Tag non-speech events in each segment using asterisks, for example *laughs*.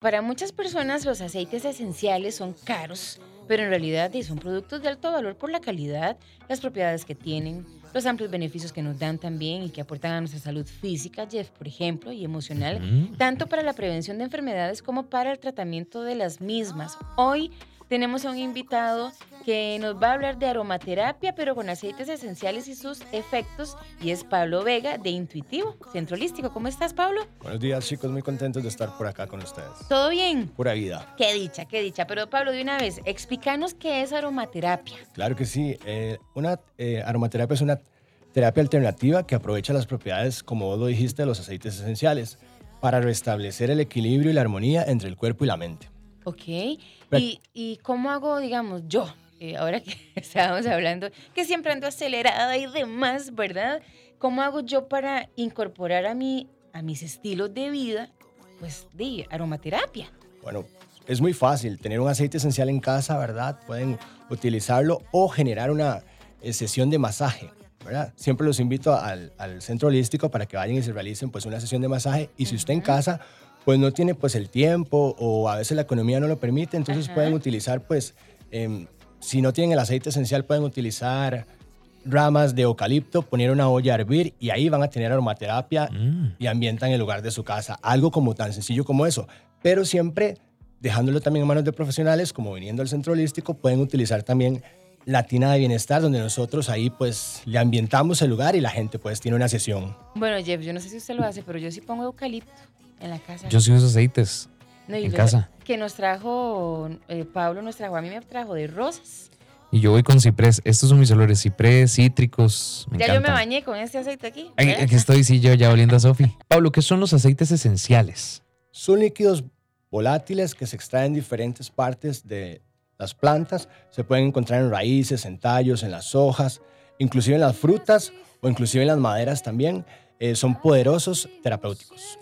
Para muchas personas los aceites esenciales son caros, pero en realidad son productos de alto valor por la calidad, las propiedades que tienen, los amplios beneficios que nos dan también y que aportan a nuestra salud física, Jeff, por ejemplo, y emocional, tanto para la prevención de enfermedades como para el tratamiento de las mismas. Hoy tenemos a un invitado que nos va a hablar de aromaterapia, pero con aceites esenciales y sus efectos, y es Pablo Vega de Intuitivo, Centro Holístico. ¿Cómo estás, Pablo? Buenos días, chicos, muy contentos de estar por acá con ustedes. ¿Todo bien? Pura vida. Qué dicha, qué dicha. Pero Pablo, de una vez, explícanos qué es aromaterapia. Claro que sí. Eh, una eh, aromaterapia es una terapia alternativa que aprovecha las propiedades, como vos lo dijiste, de los aceites esenciales para restablecer el equilibrio y la armonía entre el cuerpo y la mente. Ok. ¿Y, y cómo hago, digamos, yo, eh, ahora que *laughs* estábamos hablando, que siempre ando acelerada y demás, ¿verdad? ¿Cómo hago yo para incorporar a, mí, a mis estilos de vida, pues, de aromaterapia? Bueno, es muy fácil. Tener un aceite esencial en casa, ¿verdad? Pueden utilizarlo o generar una eh, sesión de masaje. ¿verdad? Siempre los invito al, al, centro holístico para que vayan y se realicen pues una sesión de masaje y si usted en casa pues no tiene pues el tiempo o a veces la economía no lo permite, entonces pueden utilizar pues, eh, si no tienen el aceite esencial, pueden utilizar ramas de eucalipto, poner una olla a hervir y ahí van a tener aromaterapia mm. y ambientan el lugar de su casa. Algo como tan sencillo como eso, pero siempre dejándolo también en manos de profesionales, como viniendo al centro holístico, pueden utilizar también la tina de bienestar, donde nosotros ahí pues le ambientamos el lugar y la gente pues tiene una sesión. Bueno, Jeff, yo no sé si usted lo hace, pero yo sí pongo eucalipto en la casa. Yo sí uso aceites en casa. Que nos trajo, eh, Pablo nos trajo, a mí me trajo de rosas. Y yo voy con ciprés. Estos son mis olores, ciprés, cítricos. Me ya yo me bañé con este aceite aquí. Aquí estoy, sí, yo ya oliendo a Sofi. *laughs* Pablo, ¿qué son los aceites esenciales? Son líquidos volátiles que se extraen en diferentes partes de las plantas. Se pueden encontrar en raíces, en tallos, en las hojas, inclusive en las frutas o inclusive en las maderas también. Eh, son poderosos terapéuticos.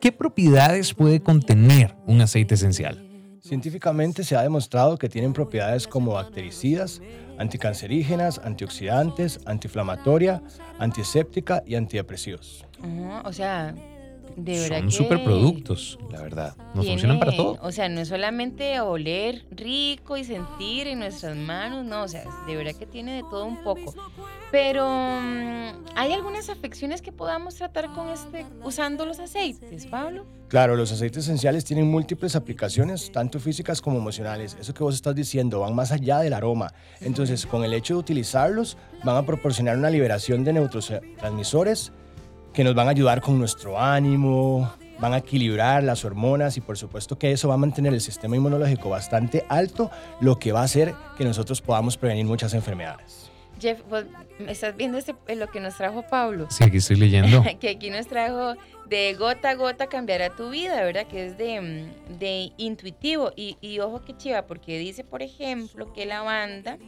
¿Qué propiedades puede contener un aceite esencial? Científicamente se ha demostrado que tienen propiedades como bactericidas, anticancerígenas, antioxidantes, antiinflamatoria, antiséptica y antidepresivos. o sea, de verdad Son superproductos, la verdad. Nos funcionan para todo. O sea, no es solamente oler rico y sentir en nuestras manos, no, o sea, de verdad que tiene de todo un poco. Pero mm, hay algunas afecciones que podamos tratar con este usando los aceites, Pablo. Claro, los aceites esenciales tienen múltiples aplicaciones, tanto físicas como emocionales. Eso que vos estás diciendo van más allá del aroma. Entonces, con el hecho de utilizarlos, van a proporcionar una liberación de neurotransmisores que nos van a ayudar con nuestro ánimo, van a equilibrar las hormonas y por supuesto que eso va a mantener el sistema inmunológico bastante alto, lo que va a hacer que nosotros podamos prevenir muchas enfermedades. Jeff, ¿estás viendo este, lo que nos trajo Pablo? Sí, aquí estoy leyendo. *laughs* que aquí nos trajo de gota a gota cambiará tu vida, ¿verdad? Que es de, mm, de intuitivo. Y, y ojo que chiva, porque dice, por ejemplo, que la banda,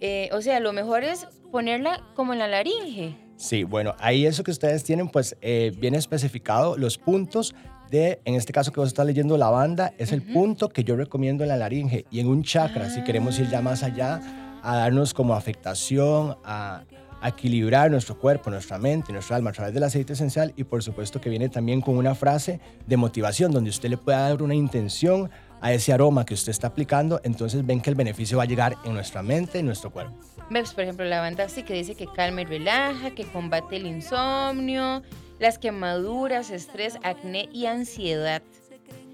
eh, o sea, lo mejor es ponerla como en la laringe. Sí, bueno, ahí eso que ustedes tienen, pues eh, viene especificado los puntos de, en este caso que vos estás leyendo la banda, es el punto que yo recomiendo en la laringe y en un chakra, si queremos ir ya más allá, a darnos como afectación, a, equilibrar nuestro cuerpo, nuestra mente, nuestra alma a través del aceite esencial y por supuesto que viene también con una frase de motivación donde usted le pueda dar una intención a ese aroma que usted está aplicando, entonces ven que el beneficio va a llegar en nuestra mente, en nuestro cuerpo. ¿Ves? Por ejemplo, la banda sí que dice que calma y relaja, que combate el insomnio, las quemaduras, estrés, acné y ansiedad.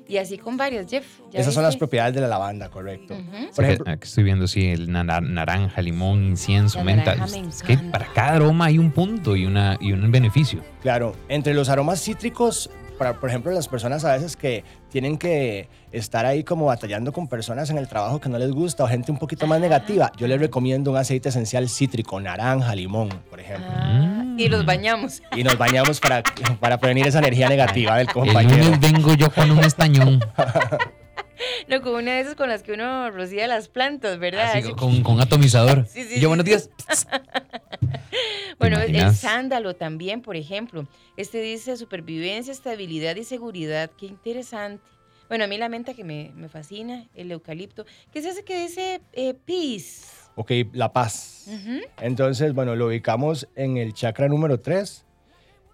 Y así con varios, Jeff. Esas son las propiedades de la lavanda, correcto. Por ejemplo, aquí estoy viendo, sí, el naranja, limón, incienso, menta. Es que para cada aroma hay un punto y, una, y un beneficio. Claro, entre los aromas cítricos por ejemplo, las personas a veces que tienen que estar ahí como batallando con personas en el trabajo que no les gusta o gente un poquito más negativa, yo les recomiendo un aceite esencial cítrico, naranja, limón, por ejemplo. Ah, y los bañamos. Y nos bañamos para, para prevenir esa energía negativa del compañero. El lunes vengo yo con un estañón. *laughs* No, con una de esas con las que uno rocía las plantas, ¿verdad? Así, con, con, atomizador. *laughs* Sí, sí, yo, buenos días. *laughs* *laughs* bueno, el sándalo también, por ejemplo. Este dice supervivencia, estabilidad y seguridad. Qué interesante. Bueno, a mí la menta que me, me fascina, el eucalipto. ¿Qué es ese que dice eh, peace? Ok, la paz. Entonces, bueno, lo ubicamos en el chakra número 3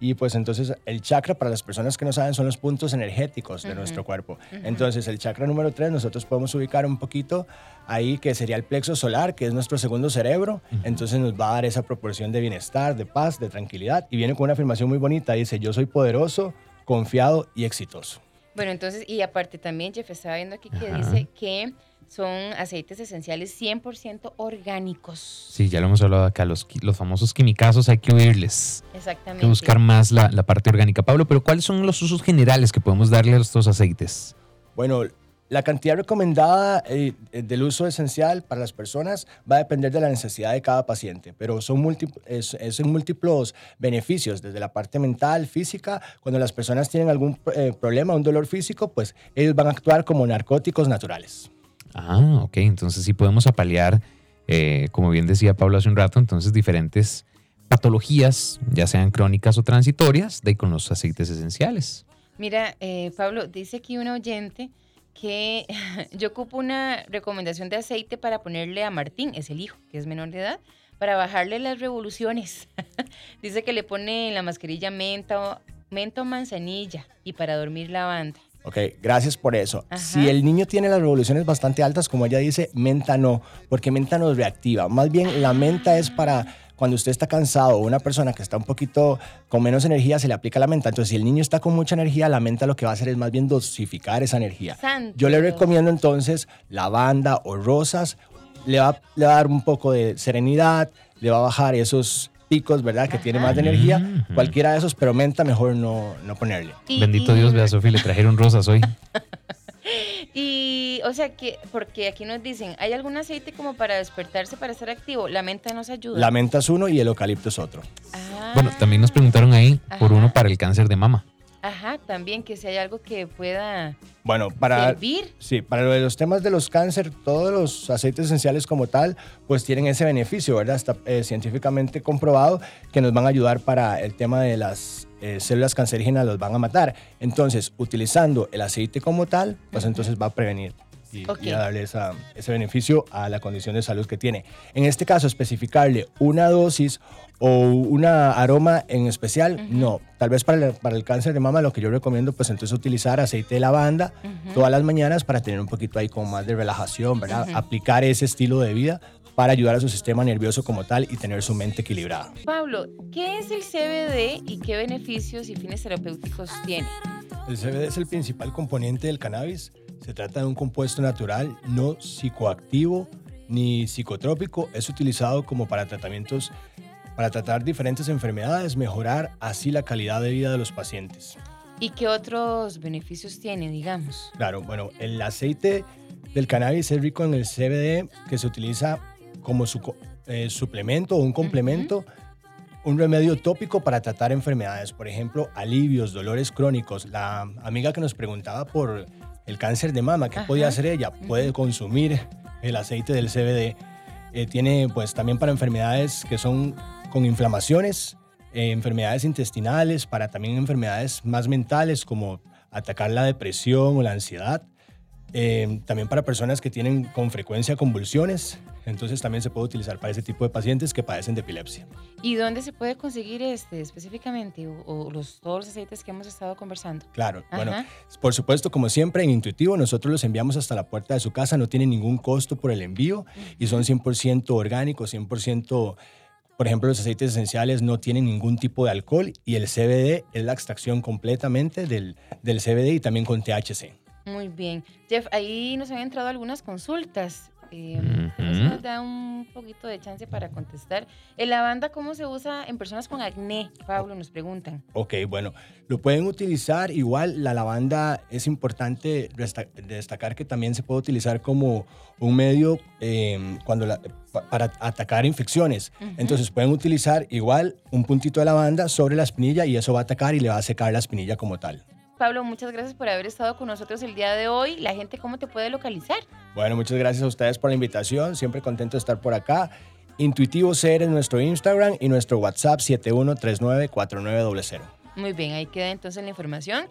Y pues entonces el chakra, para las personas que no saben, son los puntos energéticos de nuestro cuerpo. Entonces el chakra número 3 nosotros podemos ubicar un poquito ahí que sería el plexo solar, que es nuestro segundo cerebro. Entonces nos va a dar esa proporción de bienestar, de paz, de tranquilidad. Y viene con una afirmación muy bonita, dice, yo soy poderoso, confiado y exitoso. Bueno, entonces, y aparte también, Jeff, estaba viendo aquí que dice que son aceites esenciales 100% orgánicos. Sí, ya lo hemos hablado acá, los, los famosos quimicazos hay que oírles. Exactamente. Hay que buscar más la, la, parte orgánica. Pablo, pero ¿cuáles son los usos generales que podemos darle a estos aceites? Bueno, la cantidad recomendada eh, del uso esencial para las personas va a depender de la necesidad de cada paciente, pero son es, en múltiples beneficios, desde la parte mental, física. Cuando las personas tienen algún eh, problema, un dolor físico, pues ellos van a actuar como narcóticos naturales. Ah, ok. Entonces sí podemos apalear, eh, como bien decía Pablo hace un rato, entonces diferentes patologías, ya sean crónicas o transitorias, de con los aceites esenciales. Mira, Pablo, dice aquí un oyente que *laughs* yo ocupo una recomendación de aceite para ponerle a Martín, es el hijo, que es menor de edad, para bajarle las revoluciones. *laughs* Dice que le pone en la mascarilla menta, menta o manzanilla y para dormir lavanda. Ok, gracias por eso. Si el niño tiene las revoluciones bastante altas, como ella dice, menta no, porque menta nos reactiva. Más bien, la menta es para cuando usted está cansado o una persona que está un poquito con menos energía, se le aplica la menta. Entonces, si el niño está con mucha energía, la menta lo que va a hacer es más bien dosificar esa energía. Yo le recomiendo entonces lavanda o rosas. Le va, le va a dar un poco de serenidad, le va a bajar esos picos, ¿verdad? Que tiene más de energía. Cualquiera de esos, pero menta mejor no, no ponerle. Bendito Dios, vea, Sofía, le trajeron rosas hoy. *laughs* Y, o sea, que, porque aquí nos dicen, ¿hay algún aceite como para despertarse, para estar activo? La menta nos ayuda. La menta es uno y el eucalipto es otro. Ah. Bueno, también nos preguntaron ahí por uno para el cáncer de mama. Ajá, también que si hay algo que pueda bueno, para, servir. Sí, para los temas de los cáncer, todos los aceites esenciales como tal, pues tienen ese beneficio, ¿verdad? Está eh, científicamente comprobado que nos van a ayudar para el tema de las eh, células cancerígenas, los van a matar. Entonces, utilizando el aceite como tal, pues entonces va a prevenir y, a darle ese beneficio a la condición de salud que tiene. En este caso, especificarle una dosis o una aroma en especial, no. Tal vez para el, para el, cáncer de mama lo que yo recomiendo, pues entonces utilizar aceite de lavanda todas las mañanas para tener un poquito ahí como más de relajación, ¿verdad? Aplicar ese estilo de vida para ayudar a su sistema nervioso como tal y tener su mente equilibrada. Pablo, ¿qué es el CBD y qué beneficios y fines terapéuticos tiene? El CBD es el principal componente del cannabis se trata de un compuesto natural no psicoactivo ni psicotrópico. Es utilizado como para tratamientos para tratar diferentes enfermedades, mejorar así la calidad de vida de los pacientes. ¿Y qué otros beneficios tiene, digamos? Claro, bueno, el aceite del cannabis es rico en el CBD que se utiliza como su, eh, suplemento o un complemento, un remedio tópico para tratar enfermedades, por ejemplo, alivios, dolores crónicos. La amiga que nos preguntaba por el cáncer de mama. ¿Qué podía hacer ella? Puede consumir el aceite del CBD. Eh, tiene pues también para enfermedades que son con inflamaciones, eh, enfermedades intestinales, para también enfermedades más mentales como atacar la depresión o la ansiedad. Eh, también para personas que tienen con frecuencia convulsiones, entonces también se puede utilizar para ese tipo de pacientes que padecen de epilepsia. ¿Y dónde se puede conseguir este específicamente o, los, todos los aceites que hemos estado conversando? Claro, bueno, por supuesto, como siempre en Intuitivo, nosotros los enviamos hasta la puerta de su casa, no tienen ningún costo por el envío y son 100% orgánicos, 100%... Por ejemplo, los aceites esenciales no tienen ningún tipo de alcohol y el CBD es la extracción completamente del, del CBD y también con THC. Muy bien. Jeff, ahí nos han entrado algunas consultas. Eh, nos da un poquito de chance para contestar. ¿El lavanda cómo se usa en personas con acné? Pablo, nos preguntan. Ok, bueno, lo pueden utilizar. Igual la lavanda es importante destacar que también se puede utilizar como un medio em, cuando para atacar infecciones. Entonces pueden utilizar igual un puntito de lavanda sobre la espinilla y eso va a atacar y le va a secar la espinilla como tal. Pablo, muchas gracias por haber estado con nosotros el día de hoy. La gente, ¿cómo te puede localizar? Bueno, muchas gracias a ustedes por la invitación. Siempre contento de estar por acá. Intuitivo Ser en nuestro Instagram y nuestro WhatsApp 71394900. Muy bien, ahí queda entonces la información.